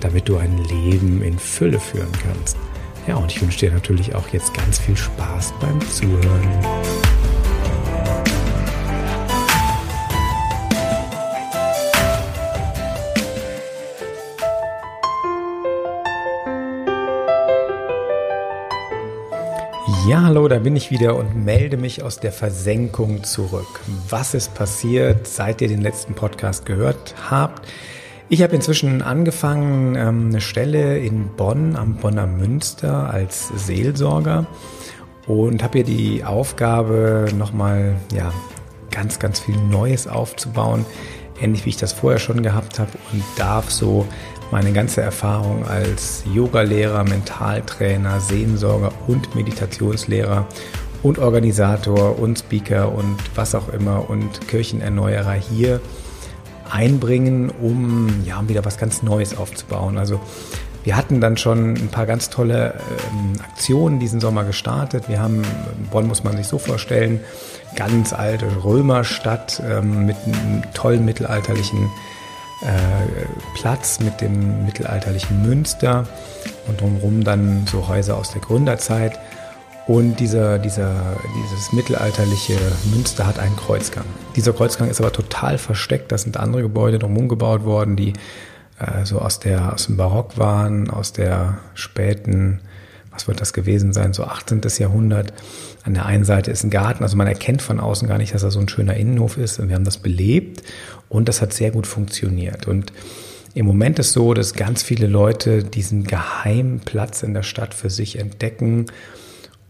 damit du ein Leben in Fülle führen kannst. Ja, und ich wünsche dir natürlich auch jetzt ganz viel Spaß beim Zuhören. Ja, hallo, da bin ich wieder und melde mich aus der Versenkung zurück. Was ist passiert, seit ihr den letzten Podcast gehört habt? Ich habe inzwischen angefangen, ähm, eine Stelle in Bonn am Bonner Münster als Seelsorger und habe hier die Aufgabe, nochmal ja, ganz, ganz viel Neues aufzubauen, ähnlich wie ich das vorher schon gehabt habe und darf so meine ganze Erfahrung als Yogalehrer, Mentaltrainer, Sehensorger und Meditationslehrer und Organisator und Speaker und was auch immer und Kirchenerneuerer hier einbringen, um ja, wieder was ganz Neues aufzubauen. Also wir hatten dann schon ein paar ganz tolle ähm, Aktionen diesen Sommer gestartet. Wir haben, Bonn muss man sich so vorstellen, ganz alte Römerstadt ähm, mit einem tollen mittelalterlichen äh, Platz, mit dem mittelalterlichen Münster und drumherum dann so Häuser aus der Gründerzeit. Und dieser, dieser, dieses mittelalterliche Münster hat einen Kreuzgang. Dieser Kreuzgang ist aber total versteckt. Das sind andere Gebäude drumherum gebaut worden, die äh, so aus, der, aus dem Barock waren, aus der späten, was wird das gewesen sein, so 18. Jahrhundert. An der einen Seite ist ein Garten, also man erkennt von außen gar nicht, dass da so ein schöner Innenhof ist. Und wir haben das belebt und das hat sehr gut funktioniert. Und im Moment ist so, dass ganz viele Leute diesen geheimen Platz in der Stadt für sich entdecken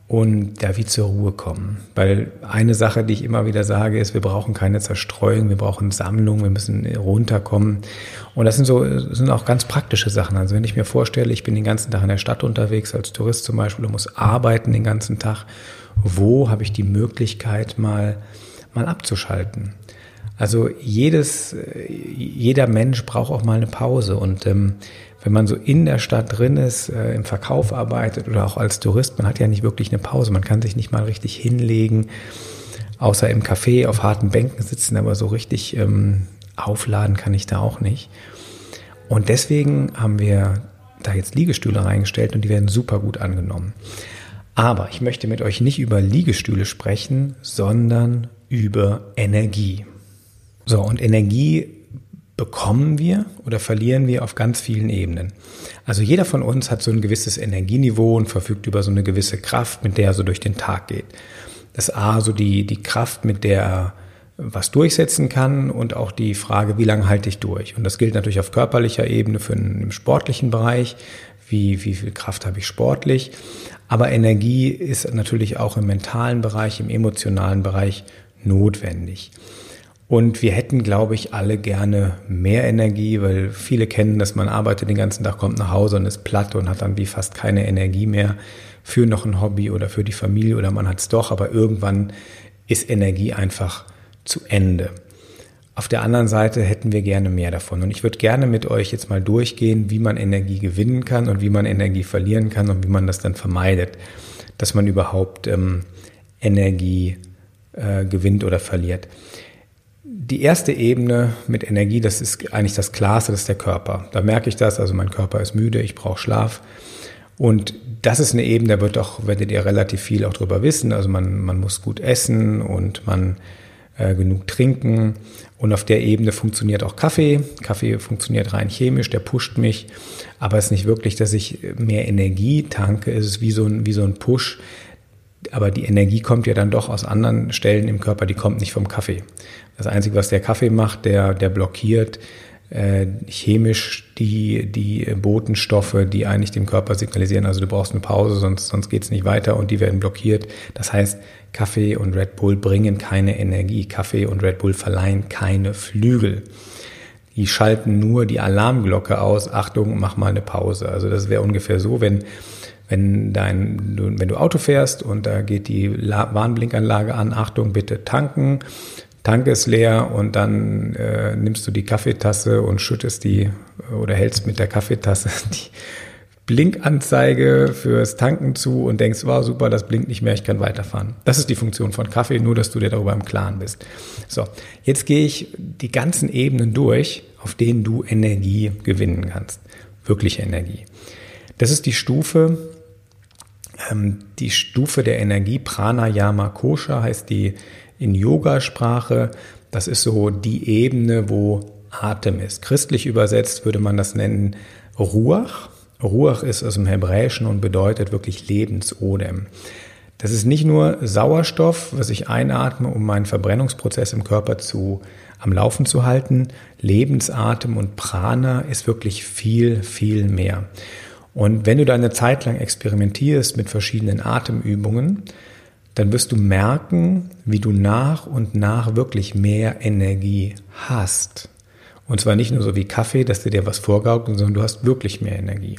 und da wie zur Ruhe kommen. Weil eine Sache, die ich immer wieder sage, ist, wir brauchen keine Zerstreuung, wir brauchen Sammlung, wir müssen runterkommen. Und das sind so, sind auch ganz praktische Sachen. Also wenn ich mir vorstelle, ich bin den ganzen Tag in der Stadt unterwegs, als Tourist zum Beispiel, und muss arbeiten den ganzen Tag, wo habe ich die Möglichkeit mal, mal abzuschalten? Also jedes, jeder Mensch braucht auch mal eine Pause und ähm, wenn man so in der Stadt drin ist, äh, im Verkauf arbeitet oder auch als Tourist, man hat ja nicht wirklich eine Pause. Man kann sich nicht mal richtig hinlegen, außer im Café auf harten Bänken sitzen, aber so richtig ähm, aufladen kann ich da auch nicht. Und deswegen haben wir da jetzt Liegestühle reingestellt und die werden super gut angenommen. Aber ich möchte mit euch nicht über Liegestühle sprechen, sondern über Energie. So, und Energie bekommen wir oder verlieren wir auf ganz vielen Ebenen. Also jeder von uns hat so ein gewisses Energieniveau und verfügt über so eine gewisse Kraft, mit der er so durch den Tag geht. Das A, so die, die Kraft, mit der er was durchsetzen kann und auch die Frage, wie lange halte ich durch? Und das gilt natürlich auf körperlicher Ebene für einen sportlichen Bereich. Wie, wie viel Kraft habe ich sportlich? Aber Energie ist natürlich auch im mentalen Bereich, im emotionalen Bereich notwendig. Und wir hätten, glaube ich, alle gerne mehr Energie, weil viele kennen, dass man arbeitet den ganzen Tag, kommt nach Hause und ist platt und hat dann wie fast keine Energie mehr für noch ein Hobby oder für die Familie oder man hat es doch, aber irgendwann ist Energie einfach zu Ende. Auf der anderen Seite hätten wir gerne mehr davon. Und ich würde gerne mit euch jetzt mal durchgehen, wie man Energie gewinnen kann und wie man Energie verlieren kann und wie man das dann vermeidet, dass man überhaupt ähm, Energie äh, gewinnt oder verliert. Die erste Ebene mit Energie, das ist eigentlich das Klarste, das ist der Körper. Da merke ich das, also mein Körper ist müde, ich brauche Schlaf. Und das ist eine Ebene, da wird auch, werdet ihr relativ viel auch drüber wissen. Also man, man muss gut essen und man äh, genug trinken. Und auf der Ebene funktioniert auch Kaffee. Kaffee funktioniert rein chemisch, der pusht mich. Aber es ist nicht wirklich, dass ich mehr Energie tanke. Es ist wie so ein, wie so ein Push, aber die Energie kommt ja dann doch aus anderen Stellen im Körper, die kommt nicht vom Kaffee. Das Einzige, was der Kaffee macht, der, der blockiert äh, chemisch die, die Botenstoffe, die eigentlich dem Körper signalisieren, also du brauchst eine Pause, sonst, sonst geht's nicht weiter und die werden blockiert. Das heißt, Kaffee und Red Bull bringen keine Energie. Kaffee und Red Bull verleihen keine Flügel. die schalten nur die Alarmglocke aus, Achtung, mach mal eine Pause. Also das wäre ungefähr so, wenn wenn dein, wenn du Auto fährst und da geht die Warnblinkanlage an, Achtung, bitte tanken, Tank ist leer und dann äh, nimmst du die Kaffeetasse und schüttest die oder hältst mit der Kaffeetasse die Blinkanzeige fürs Tanken zu und denkst, wow, super, das blinkt nicht mehr, ich kann weiterfahren. Das ist die Funktion von Kaffee, nur dass du dir darüber im Klaren bist. So, jetzt gehe ich die ganzen Ebenen durch, auf denen du Energie gewinnen kannst. Wirkliche Energie. Das ist die Stufe, die Stufe der Energie, Pranayama Kosha heißt die in Yogasprache. Das ist so die Ebene, wo Atem ist. Christlich übersetzt würde man das nennen Ruach. Ruach ist aus dem Hebräischen und bedeutet wirklich Lebensodem. Das ist nicht nur Sauerstoff, was ich einatme, um meinen Verbrennungsprozess im Körper zu, am Laufen zu halten. Lebensatem und Prana ist wirklich viel, viel mehr. Und wenn du da eine Zeit lang experimentierst mit verschiedenen Atemübungen, dann wirst du merken, wie du nach und nach wirklich mehr Energie hast. Und zwar nicht nur so wie Kaffee, dass dir dir was vorgaukelt, sondern du hast wirklich mehr Energie.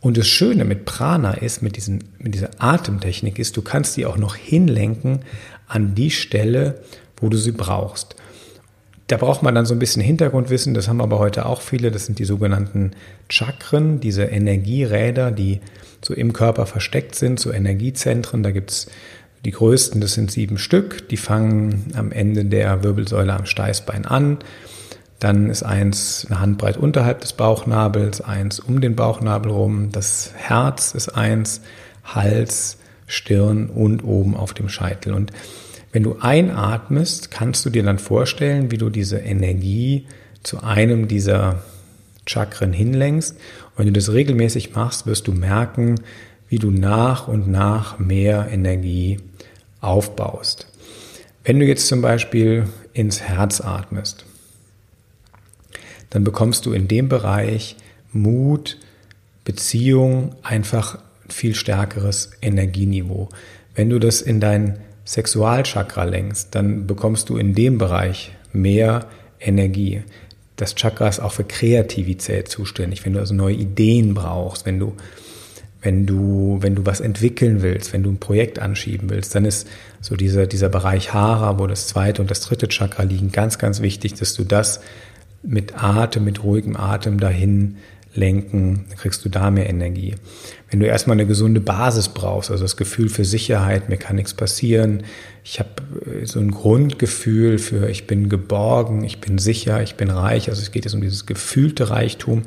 Und das Schöne mit Prana ist, mit, diesen, mit dieser Atemtechnik ist, du kannst die auch noch hinlenken an die Stelle, wo du sie brauchst. Da braucht man dann so ein bisschen Hintergrundwissen, das haben aber heute auch viele, das sind die sogenannten Chakren, diese Energieräder, die so im Körper versteckt sind, so Energiezentren. Da gibt's die größten, das sind sieben Stück, die fangen am Ende der Wirbelsäule am Steißbein an dann ist eins eine Handbreit unterhalb des Bauchnabels, eins um den Bauchnabel rum. Das Herz ist eins, Hals, Stirn und oben auf dem Scheitel. Und wenn du einatmest, kannst du dir dann vorstellen, wie du diese Energie zu einem dieser Chakren hinlenkst. Und wenn du das regelmäßig machst, wirst du merken, wie du nach und nach mehr Energie aufbaust. Wenn du jetzt zum Beispiel ins Herz atmest, dann bekommst du in dem Bereich Mut, Beziehung, einfach viel stärkeres Energieniveau. Wenn du das in dein Sexualchakra lenkst, dann bekommst du in dem Bereich mehr Energie. Das Chakra ist auch für Kreativität zuständig. Wenn du also neue Ideen brauchst, wenn du, wenn du, wenn du was entwickeln willst, wenn du ein Projekt anschieben willst, dann ist so dieser, dieser Bereich Hara, wo das zweite und das dritte Chakra liegen, ganz, ganz wichtig, dass du das mit Atem, mit ruhigem Atem dahin lenken, dann kriegst du da mehr Energie. Wenn du erstmal eine gesunde Basis brauchst, also das Gefühl für Sicherheit, mir kann nichts passieren, ich habe äh, so ein Grundgefühl für, ich bin geborgen, ich bin sicher, ich bin reich, also es geht jetzt um dieses gefühlte Reichtum,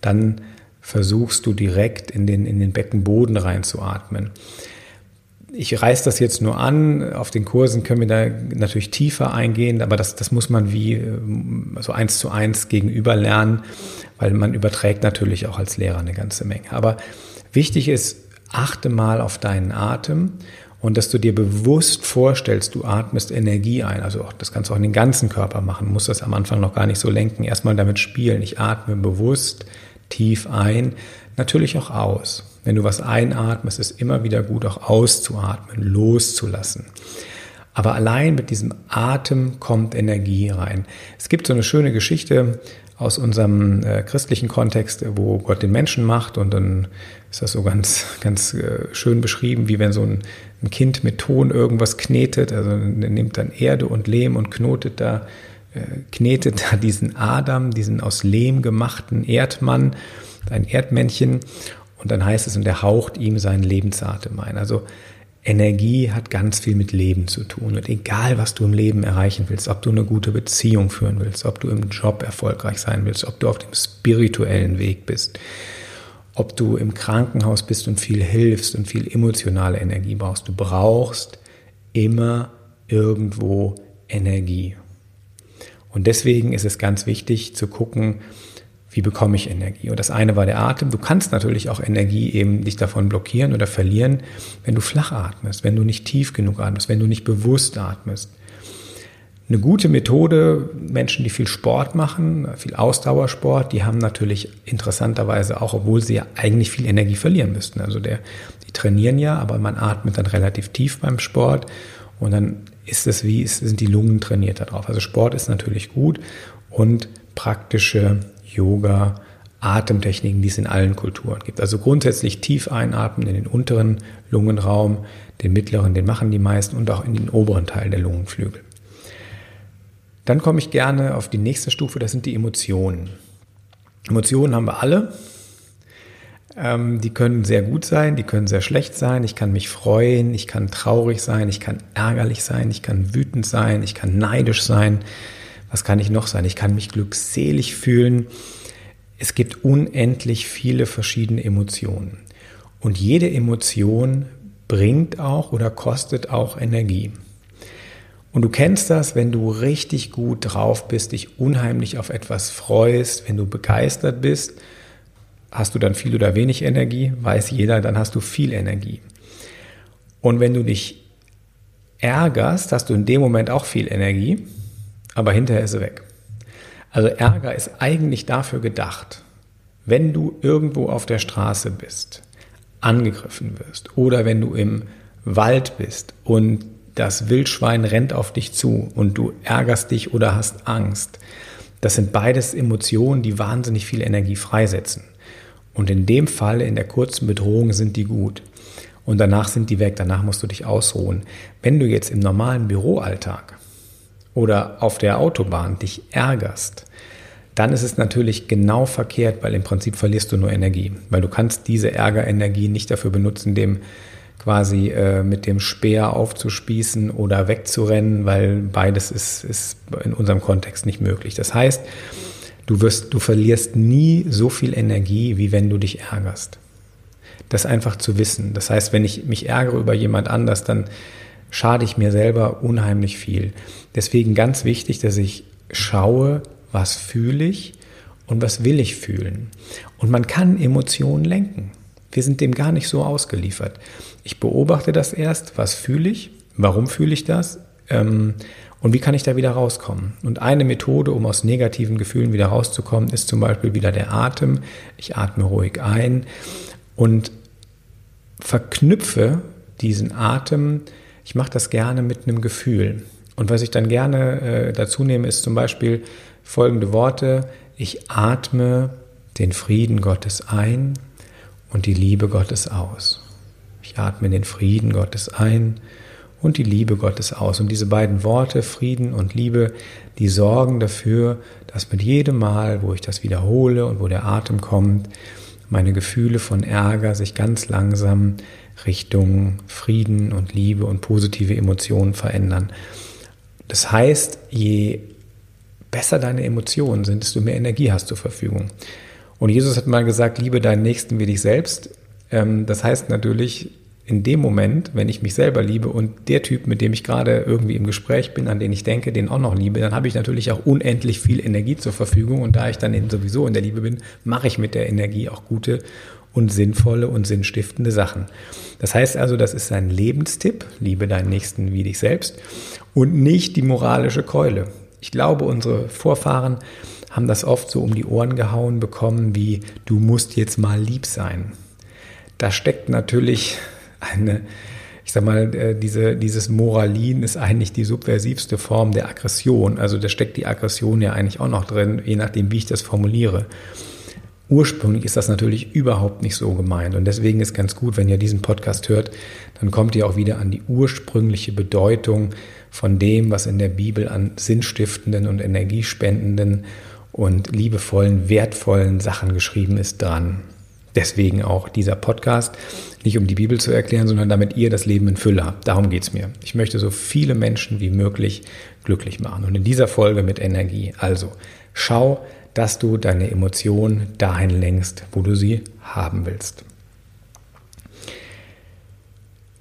dann versuchst du direkt in den, in den Beckenboden reinzuatmen ich reiß das jetzt nur an. Auf den Kursen können wir da natürlich tiefer eingehen, aber das, das muss man wie äh, so eins zu eins gegenüber lernen, weil man überträgt natürlich auch als Lehrer eine ganze Menge. Aber wichtig ist, achte mal auf deinen Atem und dass du dir bewusst vorstellst, du atmest Energie ein. Also das kannst du auch in den ganzen Körper machen, du musst das am Anfang noch gar nicht so lenken. Erstmal damit spielen. Ich atme bewusst tief ein, natürlich auch aus. Wenn du was einatmest, ist es immer wieder gut, auch auszuatmen, loszulassen. Aber allein mit diesem Atem kommt Energie rein. Es gibt so eine schöne Geschichte aus unserem äh, christlichen Kontext, wo Gott den Menschen macht und dann ist das so ganz, ganz äh, schön beschrieben, wie wenn so ein, ein, Kind mit Ton irgendwas knetet, also nimmt dann Erde und Lehm und knotet da, äh, knetet da diesen Adam, diesen aus Lehm gemachten Erdmann, ein Erdmännchen und dann heißt es, und er haucht ihm seinen Lebensatem ein. Also Energie hat ganz viel mit Leben zu tun. Und egal, was du im Leben erreichen willst, ob du eine gute Beziehung führen willst, ob du im Job erfolgreich sein willst, ob du auf dem spirituellen Weg bist, ob du im Krankenhaus bist und viel hilfst und viel emotionale Energie brauchst, du brauchst immer irgendwo Energie. Und deswegen ist es ganz wichtig zu gucken, wie bekomme ich Energie? Und das eine war der Atem. Du kannst natürlich auch Energie eben dich davon blockieren oder verlieren, wenn du flach atmest, wenn du nicht tief genug atmest, wenn du nicht bewusst atmest. Eine gute Methode, Menschen, die viel Sport machen, viel Ausdauersport, die haben natürlich interessanterweise auch, obwohl sie ja eigentlich viel Energie verlieren müssten. Also der, die trainieren ja, aber man atmet dann relativ tief beim Sport und dann ist es wie, sind die Lungen trainiert darauf. Also Sport ist natürlich gut und praktische Yoga, Atemtechniken, die es in allen Kulturen gibt. Also grundsätzlich tief einatmen in den unteren Lungenraum, den mittleren, den machen die meisten und auch in den oberen Teil der Lungenflügel. Dann komme ich gerne auf die nächste Stufe, das sind die Emotionen. Emotionen haben wir alle. Ähm, die können sehr gut sein, die können sehr schlecht sein. Ich kann mich freuen, ich kann traurig sein, ich kann ärgerlich sein, ich kann wütend sein, ich kann neidisch sein. Was kann ich noch sein? Ich kann mich glückselig fühlen. Es gibt unendlich viele verschiedene Emotionen. Und jede Emotion bringt auch oder kostet auch Energie. Und du kennst das, wenn du richtig gut drauf bist, dich unheimlich auf etwas freust, wenn du begeistert bist, hast du dann viel oder wenig Energie, weiß jeder, dann hast du viel Energie. Und wenn du dich ärgerst, hast du in dem Moment auch viel Energie, aber hinterher ist sie weg. Also Ärger ist eigentlich dafür gedacht, wenn du irgendwo auf der Straße bist, angegriffen wirst oder wenn du im Wald bist und das Wildschwein rennt auf dich zu und du ärgerst dich oder hast Angst. Das sind beides Emotionen, die wahnsinnig viel Energie freisetzen. Und in dem Fall, in der kurzen Bedrohung, sind die gut. Und danach sind die weg, danach musst du dich ausruhen. Wenn du jetzt im normalen Büroalltag oder auf der Autobahn dich ärgerst, dann ist es natürlich genau verkehrt, weil im Prinzip verlierst du nur Energie, weil du kannst diese Ärgerenergie nicht dafür benutzen, dem quasi äh, mit dem Speer aufzuspießen oder wegzurennen, weil beides ist, ist in unserem Kontext nicht möglich. Das heißt, du wirst, du verlierst nie so viel Energie, wie wenn du dich ärgerst. Das einfach zu wissen. Das heißt, wenn ich mich ärgere über jemand anders, dann schade ich mir selber unheimlich viel. Deswegen ganz wichtig, dass ich schaue, was fühle ich und was will ich fühlen. Und man kann Emotionen lenken. Wir sind dem gar nicht so ausgeliefert. Ich beobachte das erst, was fühle ich, warum fühle ich das ähm, und wie kann ich da wieder rauskommen. Und eine Methode, um aus negativen Gefühlen wieder rauszukommen, ist zum Beispiel wieder der Atem. Ich atme ruhig ein und verknüpfe diesen Atem. Ich mache das gerne mit einem Gefühl. Und was ich dann gerne äh, dazu nehme, ist zum Beispiel folgende Worte. Ich atme den Frieden Gottes ein und die Liebe Gottes aus. Ich atme den Frieden Gottes ein und die Liebe Gottes aus. Und diese beiden Worte, Frieden und Liebe, die sorgen dafür, dass mit jedem Mal, wo ich das wiederhole und wo der Atem kommt, meine Gefühle von Ärger sich ganz langsam Richtung Frieden und Liebe und positive Emotionen verändern. Das heißt, je besser deine Emotionen sind, desto mehr Energie hast du zur Verfügung. Und Jesus hat mal gesagt, liebe deinen Nächsten wie dich selbst. Ähm, das heißt natürlich, in dem Moment, wenn ich mich selber liebe und der Typ, mit dem ich gerade irgendwie im Gespräch bin, an den ich denke, den auch noch liebe, dann habe ich natürlich auch unendlich viel Energie zur Verfügung. Und da ich dann sowieso in der Liebe bin, mache ich mit der Energie auch gute und sinnvolle und sinnstiftende Sachen. Das heißt also, das ist ein Lebenstipp, liebe deinen Nächsten wie dich selbst und nicht die moralische Keule. Ich glaube, unsere Vorfahren haben das oft so um die Ohren gehauen bekommen, wie du musst jetzt mal lieb sein. Da steckt natürlich eine, ich sag mal, äh, diese, dieses Moralin ist eigentlich die subversivste Form der Aggression. Also da steckt die Aggression ja eigentlich auch noch drin, je nachdem, wie ich das formuliere. Ursprünglich ist das natürlich überhaupt nicht so gemeint. Und deswegen ist ganz gut, wenn ihr diesen Podcast hört, dann kommt ihr auch wieder an die ursprüngliche Bedeutung von dem, was in der Bibel an sinnstiftenden und energiespendenden und liebevollen, wertvollen Sachen geschrieben ist, dran. Deswegen auch dieser Podcast, nicht um die Bibel zu erklären, sondern damit ihr das Leben in Fülle habt. Darum geht es mir. Ich möchte so viele Menschen wie möglich glücklich machen. Und in dieser Folge mit Energie. Also schau, dass du deine Emotionen dahin lenkst, wo du sie haben willst.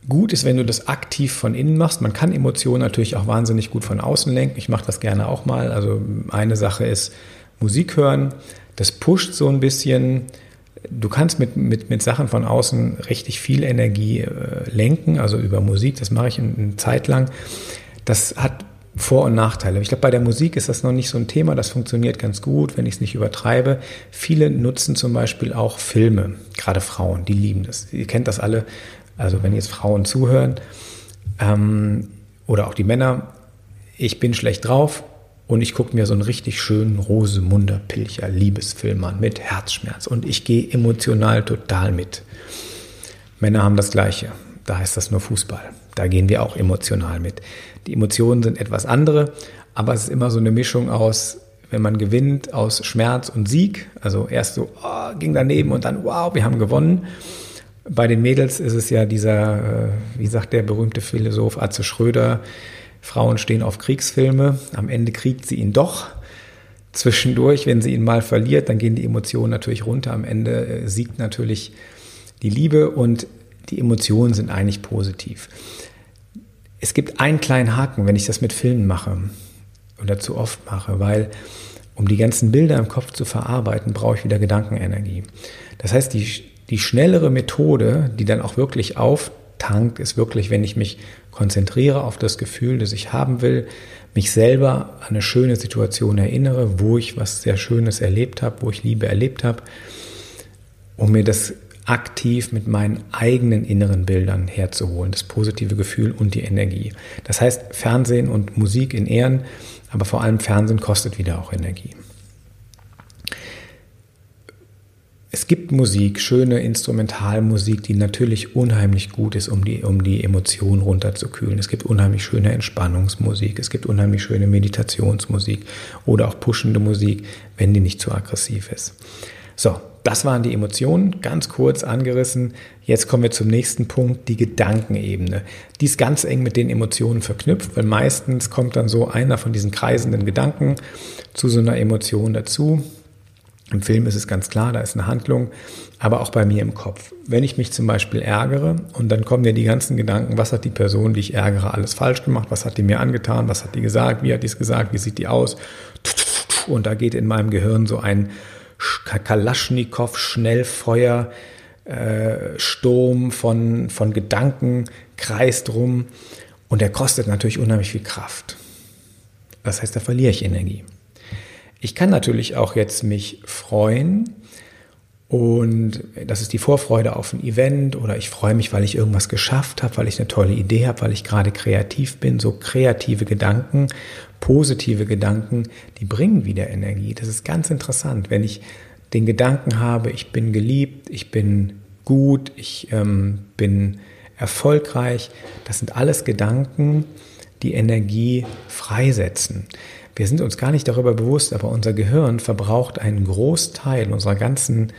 Gut ist, wenn du das aktiv von innen machst. Man kann Emotionen natürlich auch wahnsinnig gut von außen lenken. Ich mache das gerne auch mal. Also eine Sache ist Musik hören. Das pusht so ein bisschen. Du kannst mit, mit, mit Sachen von außen richtig viel Energie äh, lenken, also über Musik. Das mache ich eine Zeit lang. Das hat vor- und Nachteile. Ich glaube, bei der Musik ist das noch nicht so ein Thema. Das funktioniert ganz gut, wenn ich es nicht übertreibe. Viele nutzen zum Beispiel auch Filme, gerade Frauen, die lieben das. Ihr kennt das alle. Also wenn jetzt Frauen zuhören ähm, oder auch die Männer, ich bin schlecht drauf, und ich gucke mir so einen richtig schönen Rosemunder Pilcher Liebesfilm an mit Herzschmerz und ich gehe emotional total mit. Männer haben das Gleiche. Da heißt das nur Fußball. Da gehen wir auch emotional mit. Die Emotionen sind etwas andere, aber es ist immer so eine Mischung aus, wenn man gewinnt, aus Schmerz und Sieg. Also erst so, oh, ging daneben und dann, wow, wir haben gewonnen. Bei den Mädels ist es ja dieser, äh, wie sagt der berühmte Philosoph Atze Schröder, Frauen stehen auf Kriegsfilme, am Ende kriegt sie ihn doch. Zwischendurch, wenn sie ihn mal verliert, dann gehen die Emotionen natürlich runter. Am Ende äh, siegt natürlich die Liebe und die Emotionen sind eigentlich positiv. Es gibt einen kleinen Haken, wenn ich das mit Filmen mache oder zu oft mache, weil um die ganzen Bilder im Kopf zu verarbeiten, brauche ich wieder Gedankenenergie. Das heißt, die, die schnellere Methode, die dann auch wirklich auftankt, ist wirklich, wenn ich mich konzentriere auf das Gefühl, das ich haben will, mich selber an eine schöne Situation erinnere, wo ich was sehr Schönes erlebt habe, wo ich Liebe erlebt habe, um mir das aktiv mit meinen eigenen inneren Bildern herzuholen, das positive Gefühl und die Energie. Das heißt, Fernsehen und Musik in Ehren, aber vor allem Fernsehen kostet wieder auch Energie. Es gibt Musik, schöne Instrumentalmusik, die natürlich unheimlich gut ist, um die, um die Emotionen runterzukühlen. Es gibt unheimlich schöne Entspannungsmusik, es gibt unheimlich schöne Meditationsmusik oder auch pushende Musik, wenn die nicht zu aggressiv ist. So, das waren die Emotionen, ganz kurz angerissen. Jetzt kommen wir zum nächsten Punkt, die Gedankenebene. Die ist ganz eng mit den Emotionen verknüpft, weil meistens kommt dann so einer von diesen kreisenden Gedanken zu so einer Emotion dazu. Im Film ist es ganz klar, da ist eine Handlung, aber auch bei mir im Kopf. Wenn ich mich zum Beispiel ärgere und dann kommen mir die ganzen Gedanken, was hat die Person, die ich ärgere, alles falsch gemacht, was hat die mir angetan, was hat die gesagt, wie hat die es gesagt, wie sieht die aus? Und da geht in meinem Gehirn so ein Kalaschnikow Schnellfeuer äh, Sturm von, von Gedanken kreist rum und der kostet natürlich unheimlich viel Kraft. Das heißt, da verliere ich Energie. Ich kann natürlich auch jetzt mich freuen und das ist die Vorfreude auf ein Event oder ich freue mich, weil ich irgendwas geschafft habe, weil ich eine tolle Idee habe, weil ich gerade kreativ bin. So kreative Gedanken, positive Gedanken, die bringen wieder Energie. Das ist ganz interessant, wenn ich den Gedanken habe, ich bin geliebt, ich bin gut, ich ähm, bin erfolgreich. Das sind alles Gedanken, die Energie freisetzen. Wir sind uns gar nicht darüber bewusst, aber unser Gehirn verbraucht einen Großteil unserer ganzen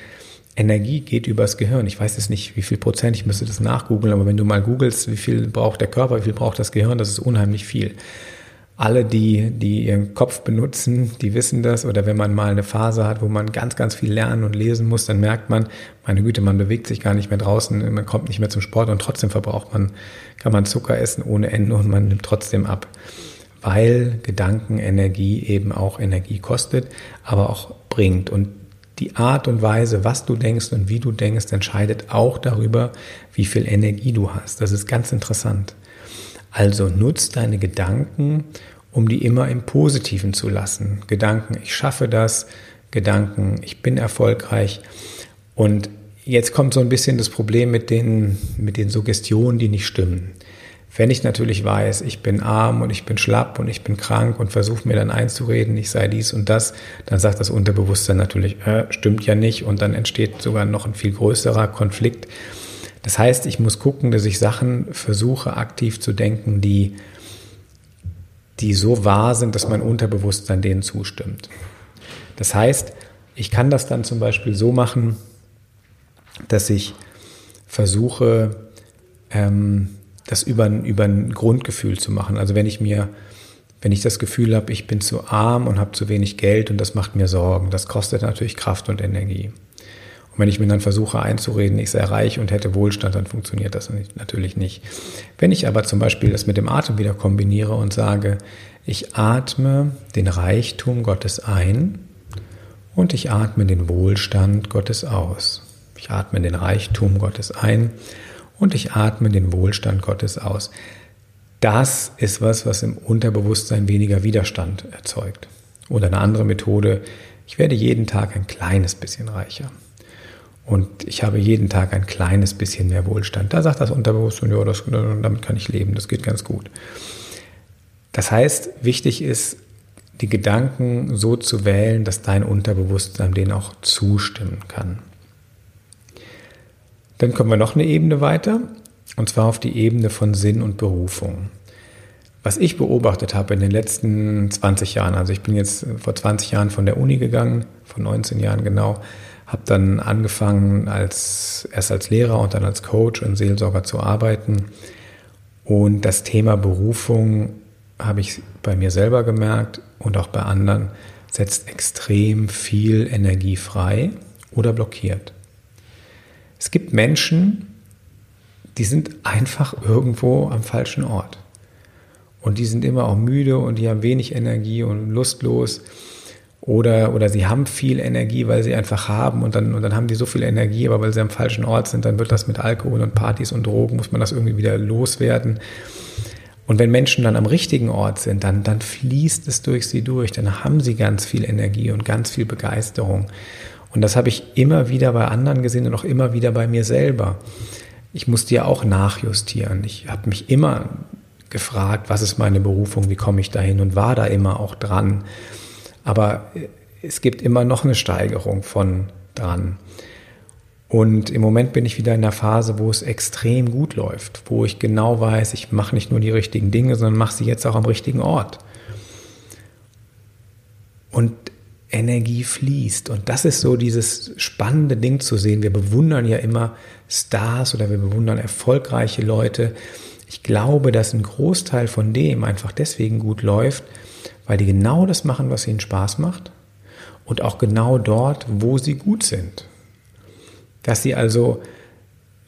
Energie geht übers Gehirn. Ich weiß jetzt nicht, wie viel Prozent, ich müsste das nachgoogeln, aber wenn du mal googelst, wie viel braucht der Körper, wie viel braucht das Gehirn, das ist unheimlich viel. Alle, die, die ihren Kopf benutzen, die wissen das. Oder wenn man mal eine Phase hat, wo man ganz, ganz viel lernen und lesen muss, dann merkt man, meine Güte, man bewegt sich gar nicht mehr draußen, man kommt nicht mehr zum Sport und trotzdem verbraucht man, kann man Zucker essen ohne Ende und man nimmt trotzdem ab weil Gedankenenergie eben auch Energie kostet, aber auch bringt. Und die Art und Weise, was du denkst und wie du denkst, entscheidet auch darüber, wie viel Energie du hast. Das ist ganz interessant. Also nutzt deine Gedanken, um die immer im Positiven zu lassen. Gedanken, ich schaffe das, Gedanken, ich bin erfolgreich. Und jetzt kommt so ein bisschen das Problem mit den, mit den Suggestionen, die nicht stimmen. Wenn ich natürlich weiß, ich bin arm und ich bin schlapp und ich bin krank und versuche mir dann einzureden, ich sei dies und das, dann sagt das Unterbewusstsein natürlich, äh, stimmt ja nicht und dann entsteht sogar noch ein viel größerer Konflikt. Das heißt, ich muss gucken, dass ich Sachen versuche aktiv zu denken, die, die so wahr sind, dass mein Unterbewusstsein denen zustimmt. Das heißt, ich kann das dann zum Beispiel so machen, dass ich versuche, ähm, das über, über ein Grundgefühl zu machen. Also wenn ich mir, wenn ich das Gefühl habe, ich bin zu arm und habe zu wenig Geld und das macht mir Sorgen, das kostet natürlich Kraft und Energie. Und wenn ich mir dann versuche einzureden, ich sei reich und hätte Wohlstand, dann funktioniert das natürlich nicht. Wenn ich aber zum Beispiel das mit dem Atem wieder kombiniere und sage, ich atme den Reichtum Gottes ein und ich atme den Wohlstand Gottes aus. Ich atme den Reichtum Gottes ein und ich atme den Wohlstand Gottes aus. Das ist was, was im Unterbewusstsein weniger Widerstand erzeugt. Oder eine andere Methode, ich werde jeden Tag ein kleines bisschen reicher. Und ich habe jeden Tag ein kleines bisschen mehr Wohlstand. Da sagt das Unterbewusstsein, ja, das, damit kann ich leben, das geht ganz gut. Das heißt, wichtig ist, die Gedanken so zu wählen, dass dein Unterbewusstsein denen auch zustimmen kann. Dann kommen wir noch eine Ebene weiter, und zwar auf die Ebene von Sinn und Berufung. Was ich beobachtet habe in den letzten 20 Jahren, also ich bin jetzt vor 20 Jahren von der Uni gegangen, vor 19 Jahren genau, habe dann angefangen als erst als Lehrer und dann als Coach und Seelsorger zu arbeiten. Und das Thema Berufung habe ich bei mir selber gemerkt und auch bei anderen, setzt extrem viel Energie frei oder blockiert. Es gibt Menschen, die sind einfach irgendwo am falschen Ort. Und die sind immer auch müde und die haben wenig Energie und lustlos. Oder, oder sie haben viel Energie, weil sie einfach haben und dann, und dann haben die so viel Energie, aber weil sie am falschen Ort sind, dann wird das mit Alkohol und Partys und Drogen, muss man das irgendwie wieder loswerden. Und wenn Menschen dann am richtigen Ort sind, dann, dann fließt es durch sie durch, dann haben sie ganz viel Energie und ganz viel Begeisterung. Und das habe ich immer wieder bei anderen gesehen und auch immer wieder bei mir selber. Ich musste ja auch nachjustieren. Ich habe mich immer gefragt, was ist meine Berufung, wie komme ich dahin und war da immer auch dran. Aber es gibt immer noch eine Steigerung von dran. Und im Moment bin ich wieder in der Phase, wo es extrem gut läuft, wo ich genau weiß, ich mache nicht nur die richtigen Dinge, sondern mache sie jetzt auch am richtigen Ort. Und Energie fließt. Und das ist so dieses spannende Ding zu sehen. Wir bewundern ja immer Stars oder wir bewundern erfolgreiche Leute. Ich glaube, dass ein Großteil von dem einfach deswegen gut läuft, weil die genau das machen, was ihnen Spaß macht und auch genau dort, wo sie gut sind. Dass sie also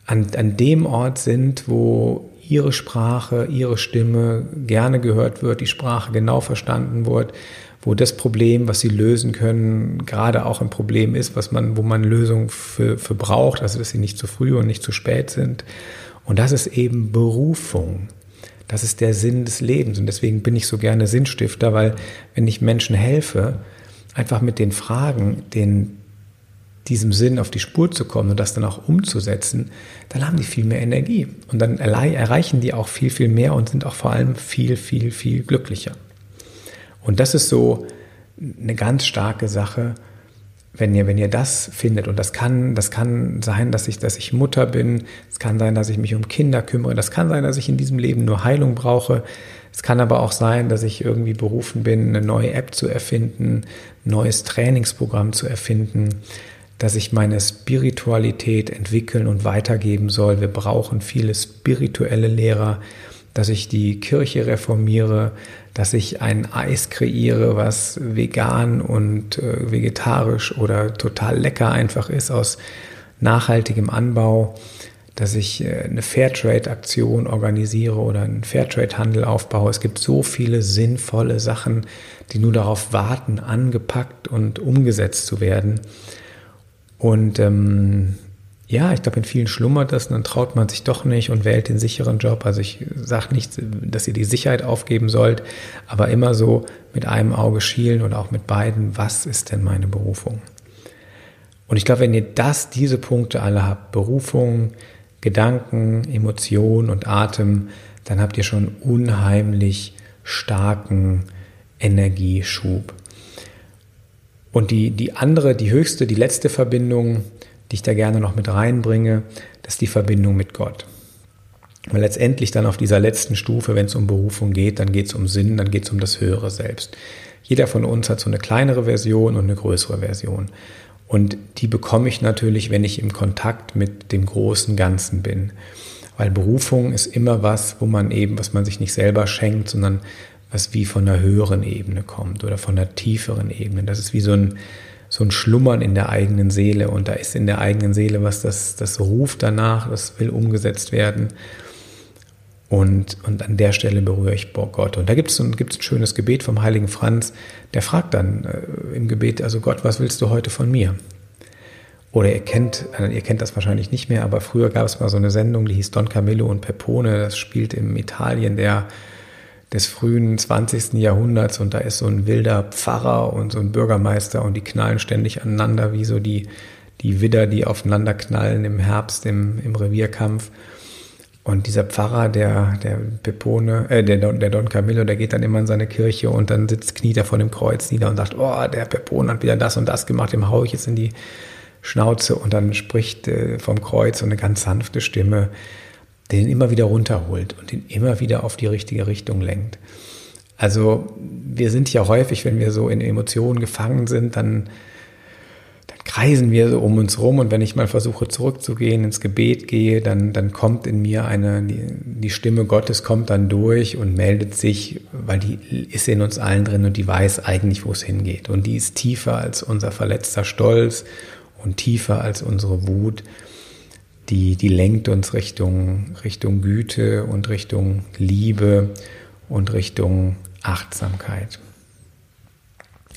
an, an dem Ort sind, wo ihre Sprache, ihre Stimme gerne gehört wird, die Sprache genau verstanden wird, wo das Problem, was sie lösen können, gerade auch ein Problem ist, was man, wo man Lösungen für, für braucht, also dass sie nicht zu früh und nicht zu spät sind. Und das ist eben Berufung. Das ist der Sinn des Lebens. Und deswegen bin ich so gerne Sinnstifter, weil wenn ich Menschen helfe, einfach mit den Fragen, den, diesem Sinn auf die Spur zu kommen und das dann auch umzusetzen, dann haben die viel mehr Energie. Und dann erreichen die auch viel, viel mehr und sind auch vor allem viel, viel, viel glücklicher. Und das ist so eine ganz starke Sache, wenn ihr, wenn ihr das findet, und das kann, das kann sein, dass ich, dass ich Mutter bin, es kann sein, dass ich mich um Kinder kümmere, das kann sein, dass ich in diesem Leben nur Heilung brauche, es kann aber auch sein, dass ich irgendwie berufen bin, eine neue App zu erfinden, ein neues Trainingsprogramm zu erfinden, dass ich meine Spiritualität entwickeln und weitergeben soll. Wir brauchen viele spirituelle Lehrer, dass ich die Kirche reformiere, dass ich ein Eis kreiere, was vegan und äh, vegetarisch oder total lecker einfach ist aus nachhaltigem Anbau, dass ich äh, eine Fairtrade-Aktion organisiere oder einen Fairtrade-Handel aufbaue. Es gibt so viele sinnvolle Sachen, die nur darauf warten, angepackt und umgesetzt zu werden. Und ähm, ja, ich glaube, in vielen schlummert das und dann traut man sich doch nicht und wählt den sicheren Job. Also ich sage nicht, dass ihr die Sicherheit aufgeben sollt, aber immer so mit einem Auge schielen oder auch mit beiden, was ist denn meine Berufung? Und ich glaube, wenn ihr das, diese Punkte alle habt, Berufung, Gedanken, Emotion und Atem, dann habt ihr schon unheimlich starken Energieschub. Und die, die andere, die höchste, die letzte Verbindung, die ich da gerne noch mit reinbringe, das ist die Verbindung mit Gott. Weil letztendlich dann auf dieser letzten Stufe, wenn es um Berufung geht, dann geht es um Sinn, dann geht es um das höhere Selbst. Jeder von uns hat so eine kleinere Version und eine größere Version. Und die bekomme ich natürlich, wenn ich im Kontakt mit dem großen Ganzen bin. Weil Berufung ist immer was, wo man eben, was man sich nicht selber schenkt, sondern was wie von einer höheren Ebene kommt oder von einer tieferen Ebene. Das ist wie so ein, so ein Schlummern in der eigenen Seele und da ist in der eigenen Seele was, das, das ruft danach, das will umgesetzt werden. Und, und an der Stelle berühre ich Gott. Und da gibt es ein, ein schönes Gebet vom heiligen Franz, der fragt dann äh, im Gebet, also Gott, was willst du heute von mir? Oder ihr kennt, äh, ihr kennt das wahrscheinlich nicht mehr, aber früher gab es mal so eine Sendung, die hieß Don Camillo und Pepone, das spielt im Italien der des frühen 20. Jahrhunderts und da ist so ein wilder Pfarrer und so ein Bürgermeister und die knallen ständig aneinander, wie so die, die Widder, die aufeinander knallen im Herbst im, im Revierkampf. Und dieser Pfarrer, der, der Pepone, äh, der, Don, der Don Camillo, der geht dann immer in seine Kirche und dann sitzt, kniet er vor dem Kreuz nieder und sagt, oh, der Pepone hat wieder das und das gemacht, dem hau ich jetzt in die Schnauze und dann spricht äh, vom Kreuz so eine ganz sanfte Stimme, den immer wieder runterholt und ihn immer wieder auf die richtige Richtung lenkt. Also wir sind ja häufig, wenn wir so in Emotionen gefangen sind, dann kreisen wir so um uns rum und wenn ich mal versuche zurückzugehen, ins Gebet gehe, dann, dann kommt in mir eine, die Stimme Gottes kommt dann durch und meldet sich, weil die ist in uns allen drin und die weiß eigentlich, wo es hingeht. Und die ist tiefer als unser verletzter Stolz und tiefer als unsere Wut. Die, die lenkt uns Richtung, Richtung Güte und Richtung Liebe und Richtung Achtsamkeit.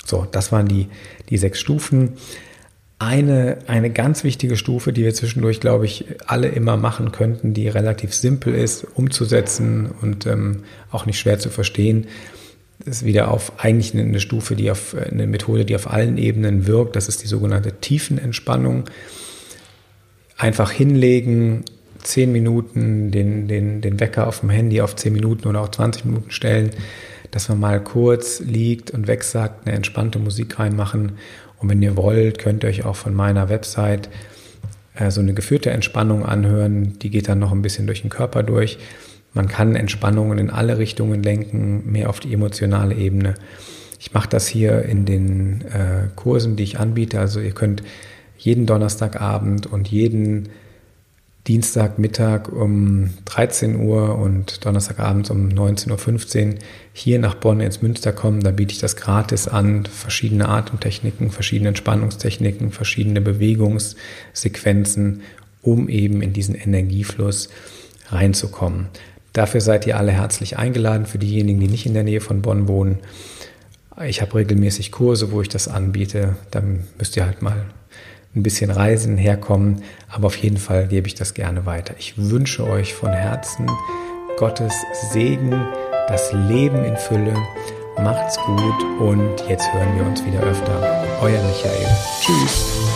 So, das waren die, die sechs Stufen eine, eine ganz wichtige Stufe, die wir zwischendurch, glaube ich, alle immer machen könnten, die relativ simpel ist, umzusetzen und ähm, auch nicht schwer zu verstehen, ist wieder auf eigentlich eine Stufe, die auf eine Methode, die auf allen Ebenen wirkt. Das ist die sogenannte Tiefenentspannung. Einfach hinlegen, zehn Minuten den, den, den Wecker auf dem Handy auf zehn Minuten oder auch 20 Minuten stellen, dass man mal kurz liegt und wegsagt, eine entspannte Musik reinmachen und wenn ihr wollt, könnt ihr euch auch von meiner Website äh, so eine geführte Entspannung anhören. Die geht dann noch ein bisschen durch den Körper durch. Man kann Entspannungen in alle Richtungen lenken, mehr auf die emotionale Ebene. Ich mache das hier in den äh, Kursen, die ich anbiete. Also ihr könnt jeden Donnerstagabend und jeden Dienstagmittag um 13 Uhr und Donnerstagabend um 19.15 Uhr hier nach Bonn ins Münster kommen. Da biete ich das gratis an. Verschiedene Atemtechniken, verschiedene Entspannungstechniken, verschiedene Bewegungssequenzen, um eben in diesen Energiefluss reinzukommen. Dafür seid ihr alle herzlich eingeladen. Für diejenigen, die nicht in der Nähe von Bonn wohnen. Ich habe regelmäßig Kurse, wo ich das anbiete. Dann müsst ihr halt mal ein bisschen reisen, herkommen, aber auf jeden Fall gebe ich das gerne weiter. Ich wünsche euch von Herzen Gottes Segen, das Leben in Fülle. Macht's gut und jetzt hören wir uns wieder öfter. Euer Michael. Tschüss.